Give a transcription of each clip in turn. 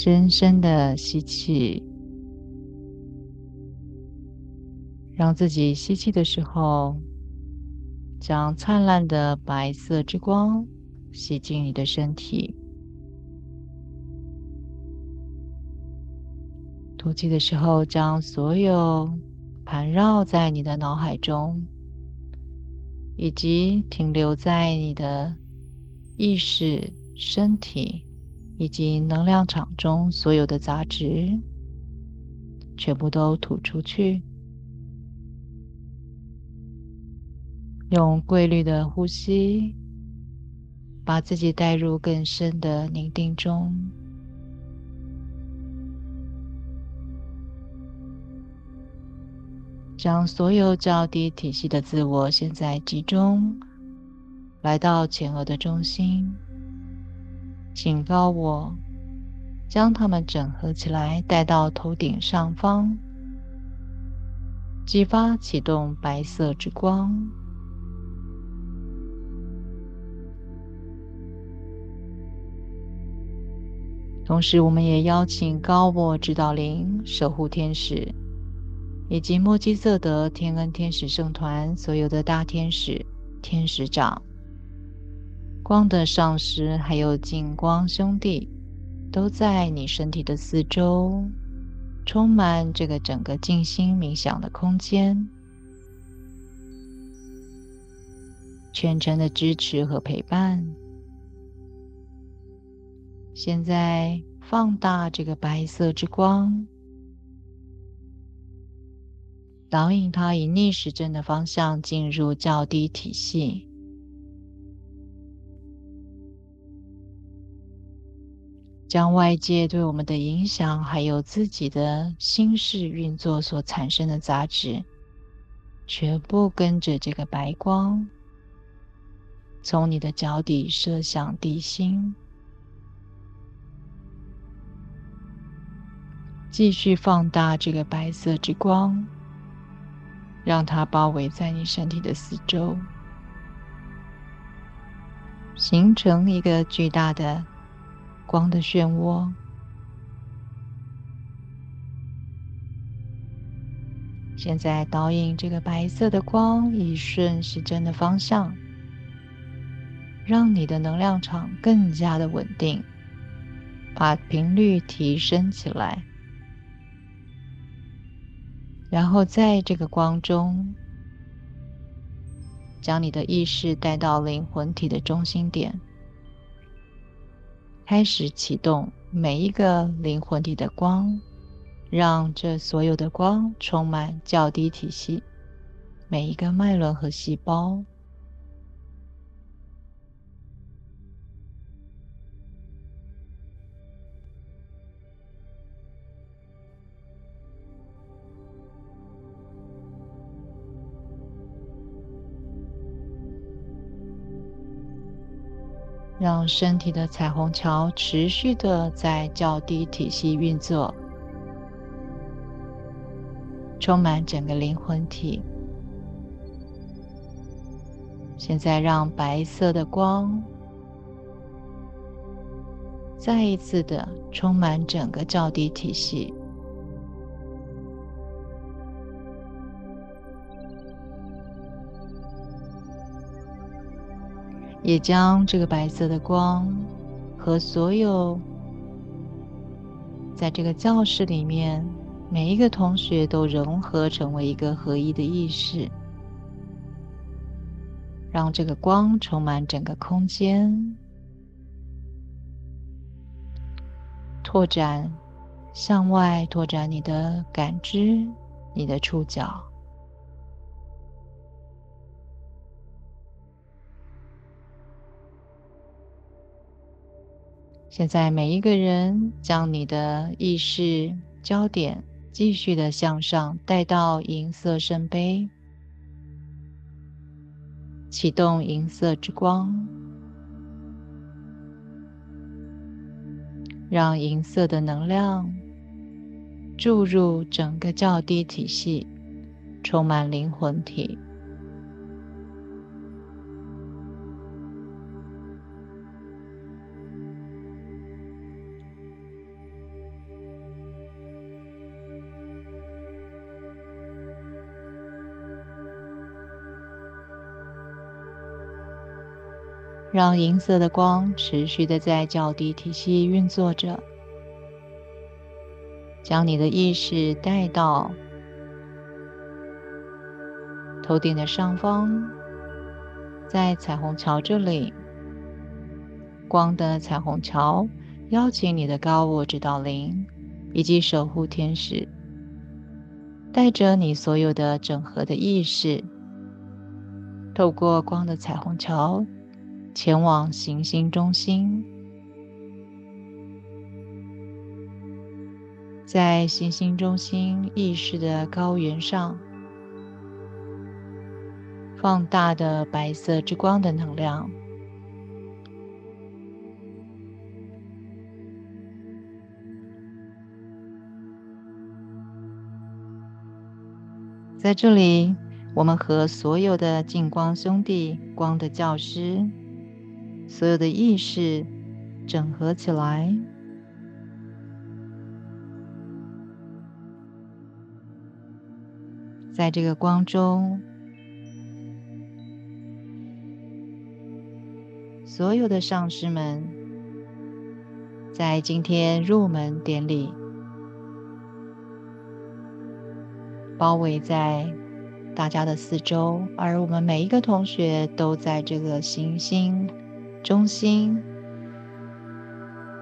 深深的吸气，让自己吸气的时候，将灿烂的白色之光吸进你的身体；吐气的时候，将所有盘绕在你的脑海中，以及停留在你的意识、身体。以及能量场中所有的杂质，全部都吐出去。用规律的呼吸，把自己带入更深的宁静中，将所有较低体系的自我现在集中，来到前额的中心。警告我，将它们整合起来，带到头顶上方，激发启动白色之光。同时，我们也邀请高我指导灵、守护天使，以及莫基瑟德天恩天使圣团所有的大天使、天使长。光的上师，还有净光兄弟，都在你身体的四周，充满这个整个静心冥想的空间，全程的支持和陪伴。现在放大这个白色之光，导引它以逆时针的方向进入较低体系。将外界对我们的影响，还有自己的心事运作所产生的杂质，全部跟着这个白光，从你的脚底射向地心，继续放大这个白色之光，让它包围在你身体的四周，形成一个巨大的。光的漩涡，现在导引这个白色的光以顺时针的方向，让你的能量场更加的稳定，把频率提升起来，然后在这个光中，将你的意识带到灵魂体的中心点。开始启动每一个灵魂体的光，让这所有的光充满较低体系，每一个脉轮和细胞。身体的彩虹桥持续的在较低体系运作，充满整个灵魂体。现在，让白色的光再一次的充满整个较低体系。也将这个白色的光和所有在这个教室里面每一个同学都融合成为一个合一的意识，让这个光充满整个空间，拓展向外，拓展你的感知，你的触角。现在，每一个人将你的意识焦点继续的向上带到银色圣杯，启动银色之光，让银色的能量注入整个较低体系，充满灵魂体。让银色的光持续的在较低体系运作着，将你的意识带到头顶的上方，在彩虹桥这里，光的彩虹桥邀请你的高我指导灵以及守护天使。带着你所有的整合的意识，透过光的彩虹桥，前往行星中心。在行星中心意识的高原上，放大的白色之光的能量。在这里，我们和所有的净光兄弟、光的教师，所有的意识整合起来，在这个光中，所有的上师们，在今天入门典礼。包围在大家的四周，而我们每一个同学都在这个行星中心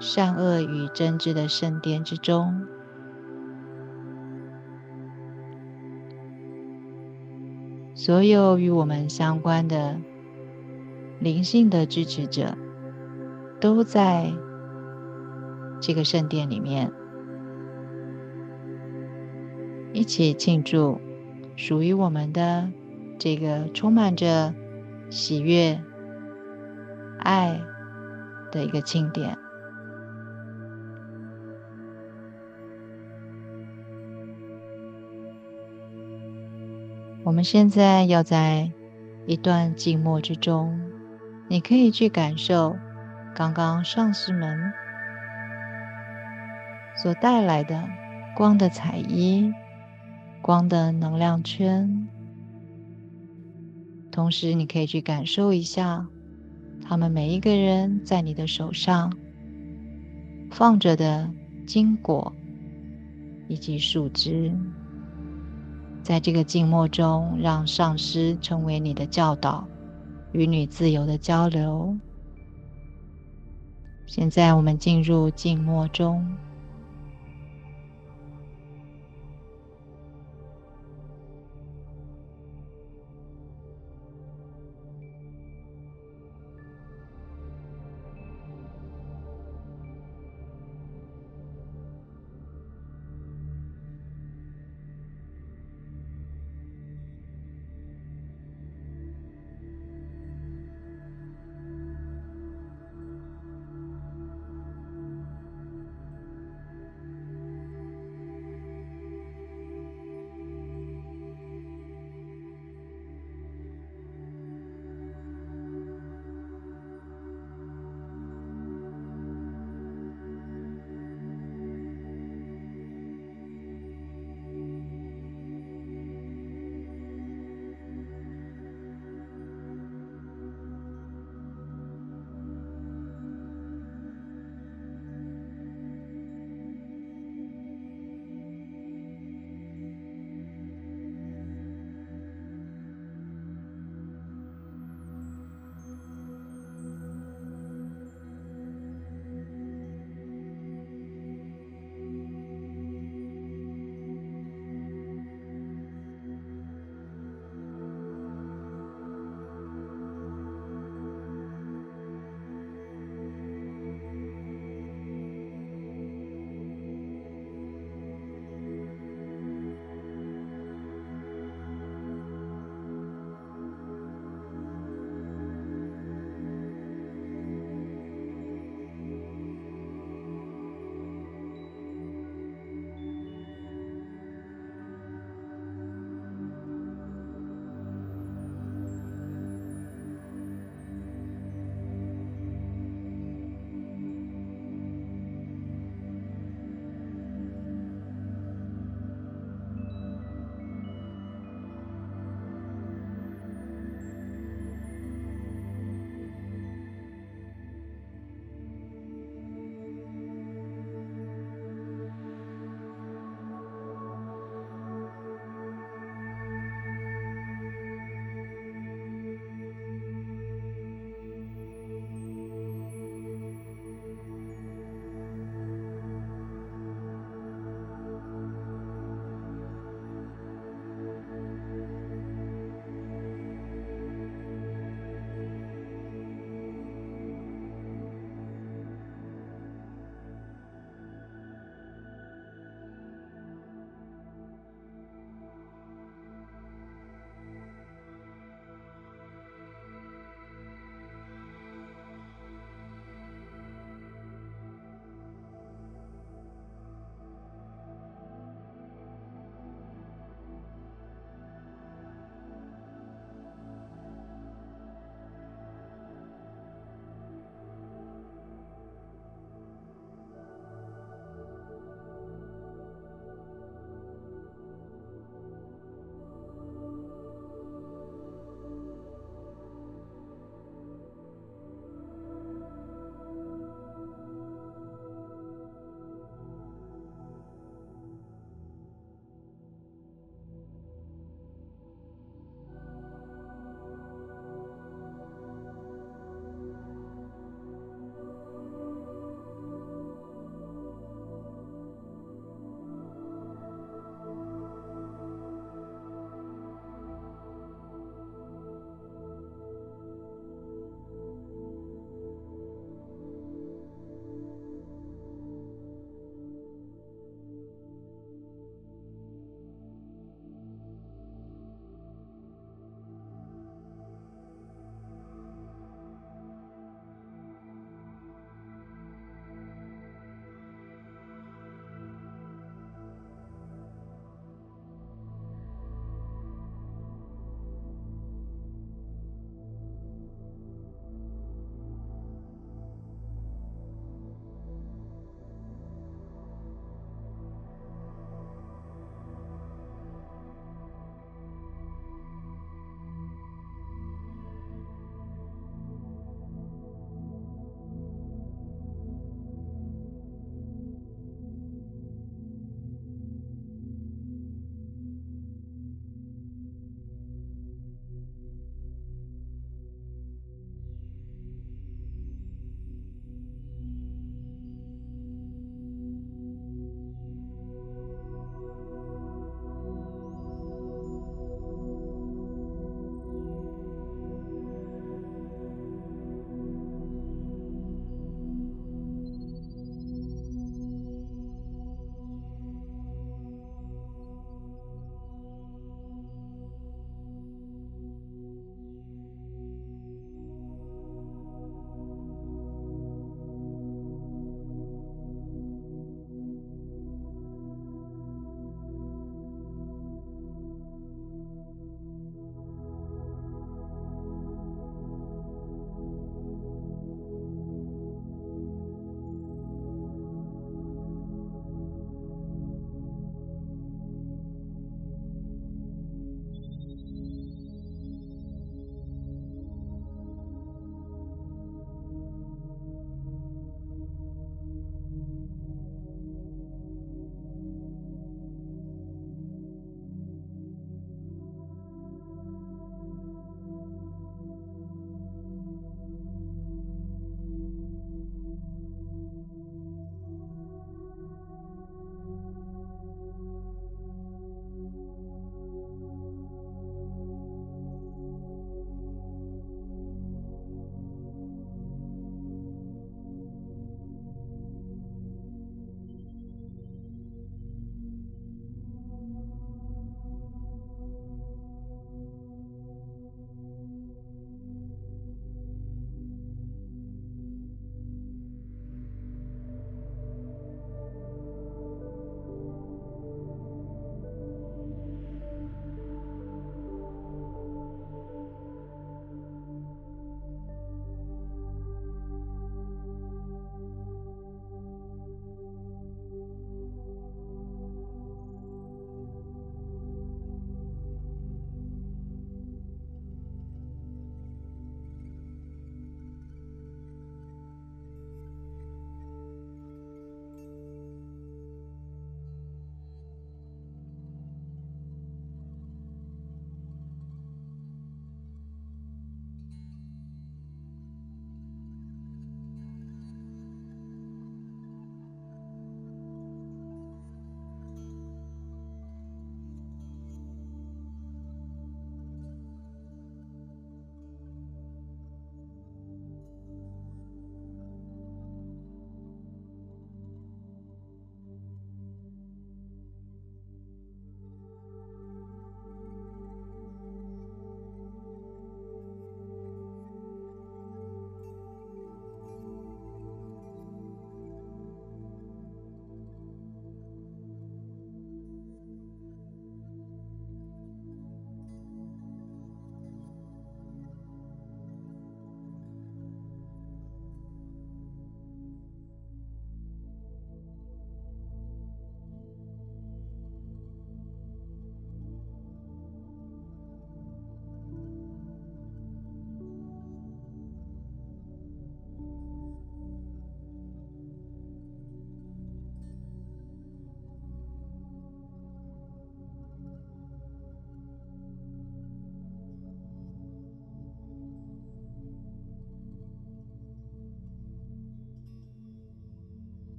善恶与真知的圣殿之中。所有与我们相关的灵性的支持者，都在这个圣殿里面。一起庆祝属于我们的这个充满着喜悦、爱的一个庆典。我们现在要在一段静默之中，你可以去感受刚刚上师们所带来的光的彩衣。光的能量圈，同时你可以去感受一下，他们每一个人在你的手上放着的金果以及树枝，在这个静默中，让上师成为你的教导，与你自由的交流。现在我们进入静默中。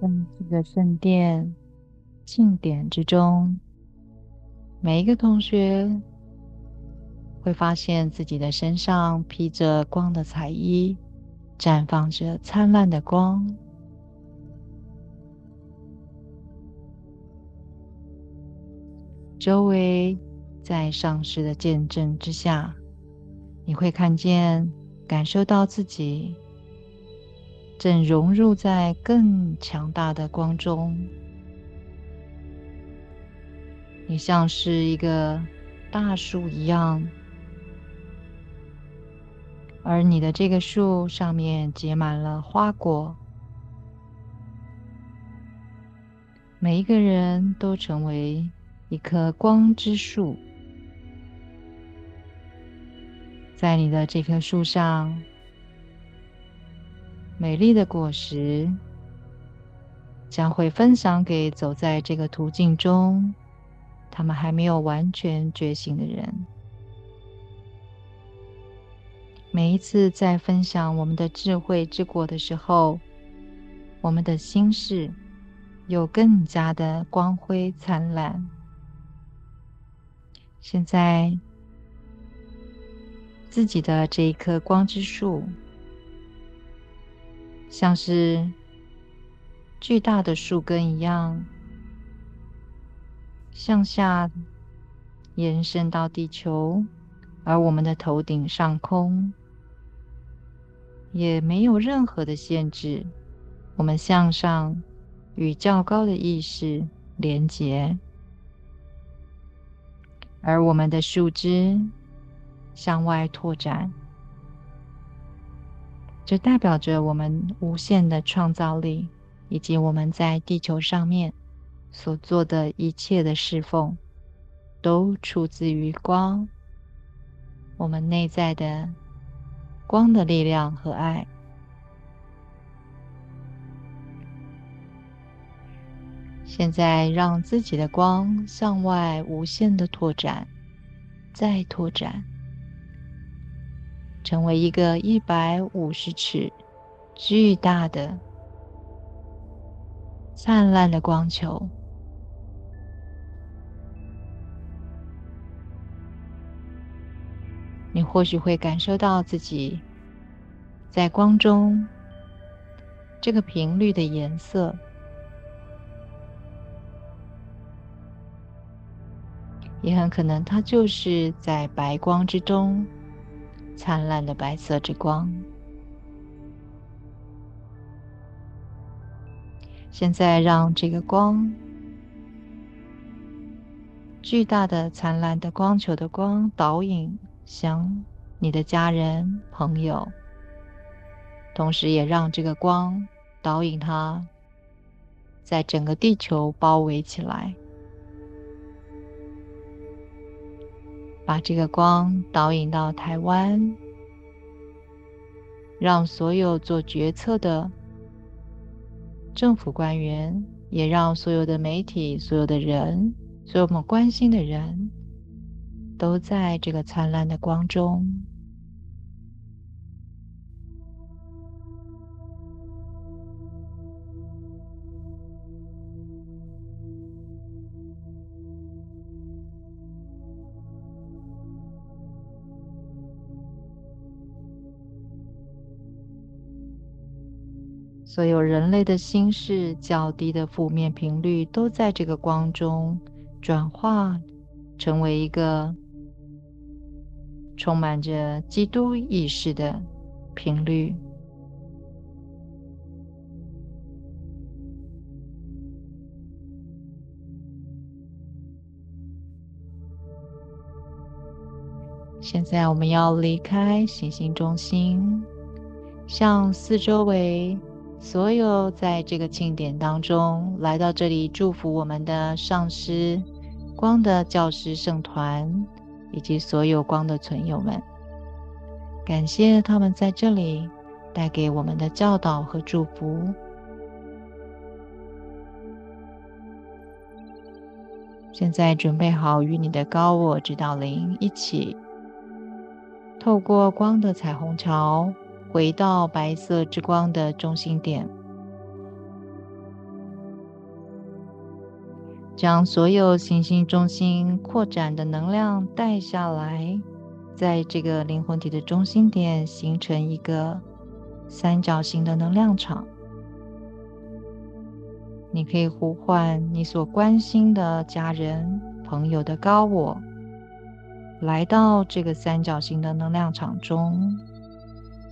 在这个圣殿庆典之中，每一个同学会发现自己的身上披着光的彩衣，绽放着灿烂的光。周围在上师的见证之下，你会看见、感受到自己正融入在更强大的光中。你像是一个大树一样，而你的这个树上面结满了花果，每一个人都成为。一棵光之树，在你的这棵树上，美丽的果实将会分享给走在这个途径中，他们还没有完全觉醒的人。每一次在分享我们的智慧之果的时候，我们的心事有更加的光辉灿烂。现在，自己的这一棵光之树，像是巨大的树根一样，向下延伸到地球，而我们的头顶上空也没有任何的限制，我们向上与较高的意识连接。而我们的树枝向外拓展，这代表着我们无限的创造力，以及我们在地球上面所做的一切的侍奉，都出自于光，我们内在的光的力量和爱。现在，让自己的光向外无限的拓展，再拓展，成为一个一百五十尺巨大的、灿烂的光球。你或许会感受到自己在光中这个频率的颜色。也很可能，它就是在白光之中灿烂的白色之光。现在，让这个光，巨大的灿烂的光球的光导引向你的家人朋友，同时也让这个光导引它在整个地球包围起来。把这个光导引到台湾，让所有做决策的政府官员，也让所有的媒体、所有的人、所有我们关心的人，都在这个灿烂的光中。所有人类的心事较低的负面频率，都在这个光中转化，成为一个充满着基督意识的频率。现在，我们要离开行星中心，向四周围。所有在这个庆典当中来到这里祝福我们的上师、光的教师圣团，以及所有光的存友们，感谢他们在这里带给我们的教导和祝福。现在准备好与你的高我指导灵一起，透过光的彩虹桥。回到白色之光的中心点将所有行星中心扩展的能量带下来在这个灵魂体的中心点形成一个三角形的能量场。你可以呼唤你所关心的家人朋友的高我来到这个三角形的能量场中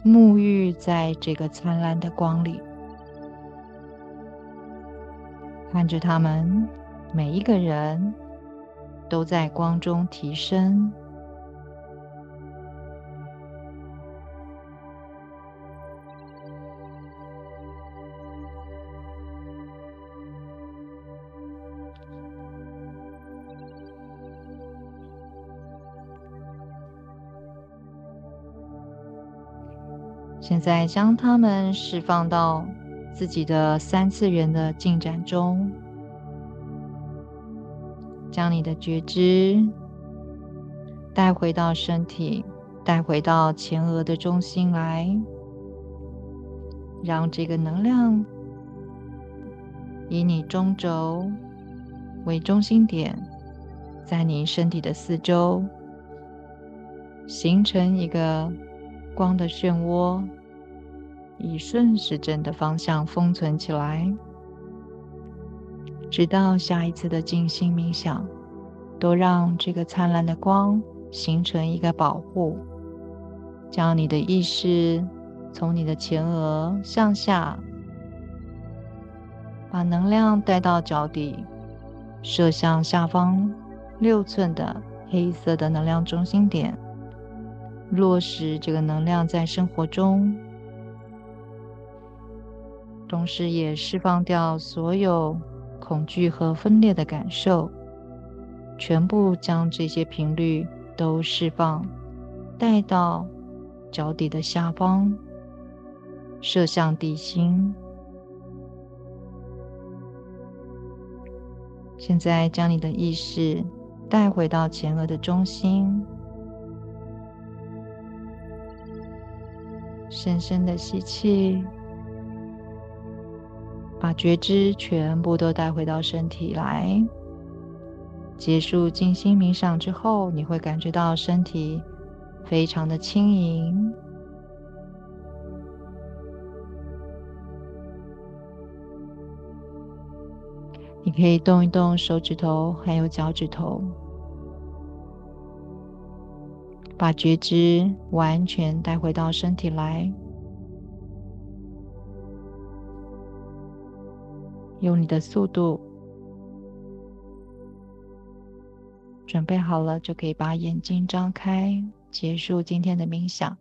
沐浴在这个灿烂的光里，看着他们。每一个人都在光中提升。现在将它们释放到自己的三次元的进展中。将你的觉知带回到身体，带回到前额的中心来，让这个能量以你中轴为中心点，在你身体的四周形成一个光的漩涡，以顺时针的方向封存起来。直到下一次的静心冥想，都让这个灿烂的光形成一个保护，将你的意识从你的前额向下，把能量带到脚底，射向下方六寸的黑色的能量中心点，落实这个能量在生活中，同时也释放掉所有。恐惧和分裂的感受，全部将这些频率都释放，带到脚底的下方，射向地心。现在将你的意识带回到前额的中心，深深的吸气。把觉知全部都带回到身体来。结束静心冥想之后，你会感觉到身体非常的轻盈。你可以动一动手指头，还有脚趾头，把觉知完全带回到身体来。用你的速度，准备好了就可以把眼睛张开，结束今天的冥想。